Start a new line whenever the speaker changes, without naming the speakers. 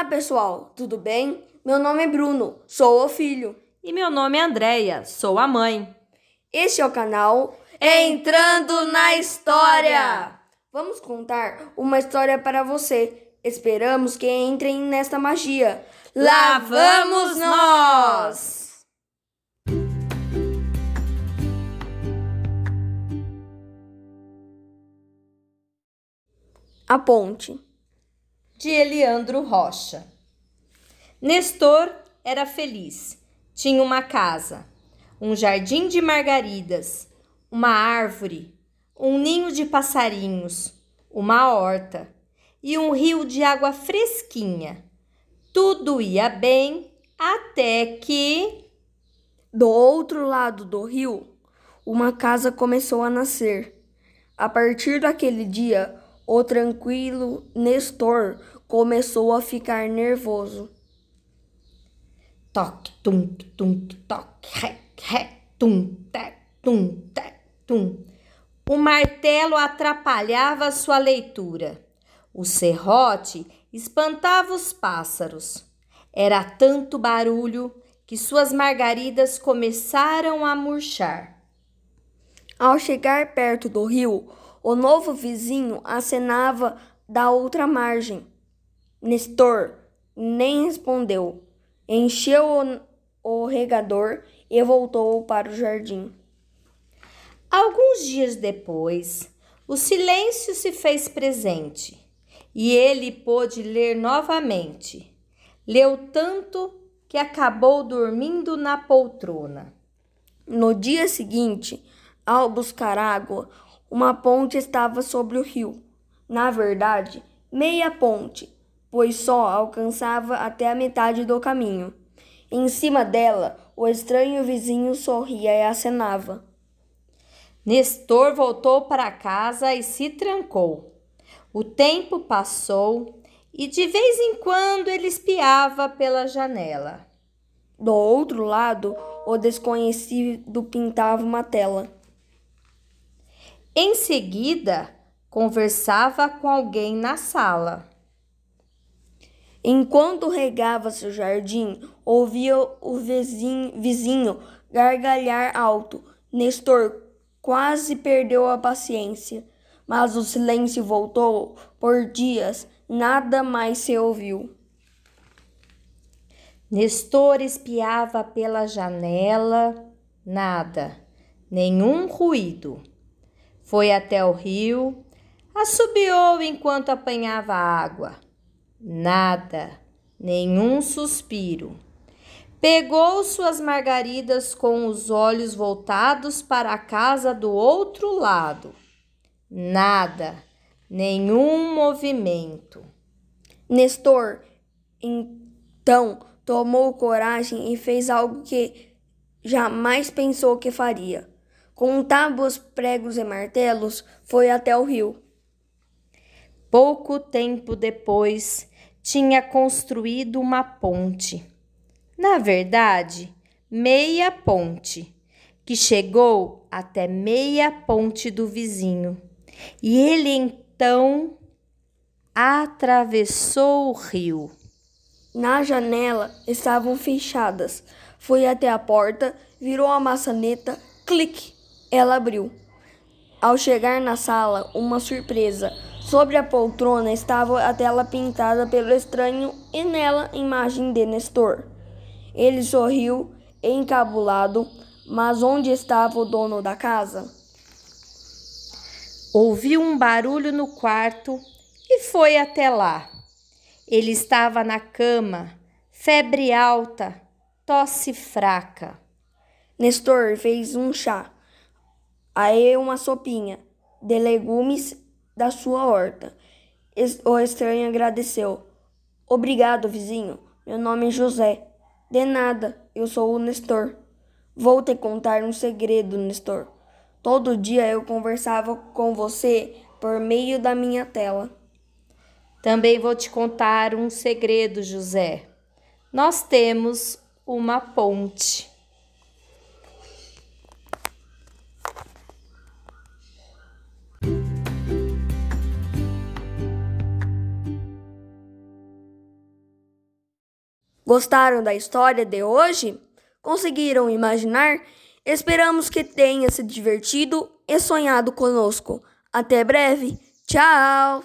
Olá, pessoal, tudo bem? Meu nome é Bruno, sou o filho.
E meu nome é Andreia, sou a mãe.
Este é o canal Entrando na História. Vamos contar uma história para você. Esperamos que entrem nesta magia.
Lá vamos nós!
A ponte
de Eliandro Rocha. Nestor era feliz. Tinha uma casa, um jardim de margaridas, uma árvore, um ninho de passarinhos, uma horta e um rio de água fresquinha. Tudo ia bem até que.
Do outro lado do rio, uma casa começou a nascer. A partir daquele dia, o tranquilo Nestor começou a ficar nervoso.
Toque, tum, tum, toque, rec, rec, tum, tec, tum, tec, tum. O martelo atrapalhava sua leitura. O serrote espantava os pássaros. Era tanto barulho que suas margaridas começaram a murchar.
Ao chegar perto do rio, o novo vizinho acenava da outra margem. Nestor nem respondeu. Encheu o, o regador e voltou para o jardim.
Alguns dias depois, o silêncio se fez presente e ele pôde ler novamente. Leu tanto que acabou dormindo na poltrona.
No dia seguinte, ao buscar água, uma ponte estava sobre o rio. Na verdade, meia ponte, pois só alcançava até a metade do caminho. Em cima dela, o estranho vizinho sorria e acenava.
Nestor voltou para casa e se trancou. O tempo passou e de vez em quando ele espiava pela janela.
Do outro lado, o desconhecido pintava uma tela.
Em seguida, conversava com alguém na sala.
Enquanto regava seu jardim, ouvia o vizinho, vizinho gargalhar alto. Nestor quase perdeu a paciência, mas o silêncio voltou por dias, nada mais se ouviu.
Nestor espiava pela janela, nada, nenhum ruído. Foi até o rio, assobiou enquanto apanhava água. Nada, nenhum suspiro. Pegou suas margaridas com os olhos voltados para a casa do outro lado. Nada, nenhum movimento.
Nestor, então, tomou coragem e fez algo que jamais pensou que faria com tábuas, pregos e martelos, foi até o rio.
Pouco tempo depois, tinha construído uma ponte. Na verdade, meia ponte, que chegou até meia ponte do vizinho. E ele então atravessou o rio.
Na janela estavam fechadas. Foi até a porta, virou a maçaneta, clique ela abriu. Ao chegar na sala, uma surpresa. Sobre a poltrona estava a tela pintada pelo estranho e nela a imagem de Nestor. Ele sorriu, encabulado, mas onde estava o dono da casa?
Ouviu um barulho no quarto e foi até lá. Ele estava na cama, febre alta, tosse fraca.
Nestor fez um chá Aí uma sopinha de legumes da sua horta. O estranho agradeceu. Obrigado, vizinho. Meu nome é José. De nada, eu sou o Nestor. Vou te contar um segredo, Nestor. Todo dia eu conversava com você por meio da minha tela.
Também vou te contar um segredo, José. Nós temos uma ponte.
Gostaram da história de hoje? Conseguiram imaginar? Esperamos que tenha se divertido e sonhado conosco. Até breve. Tchau!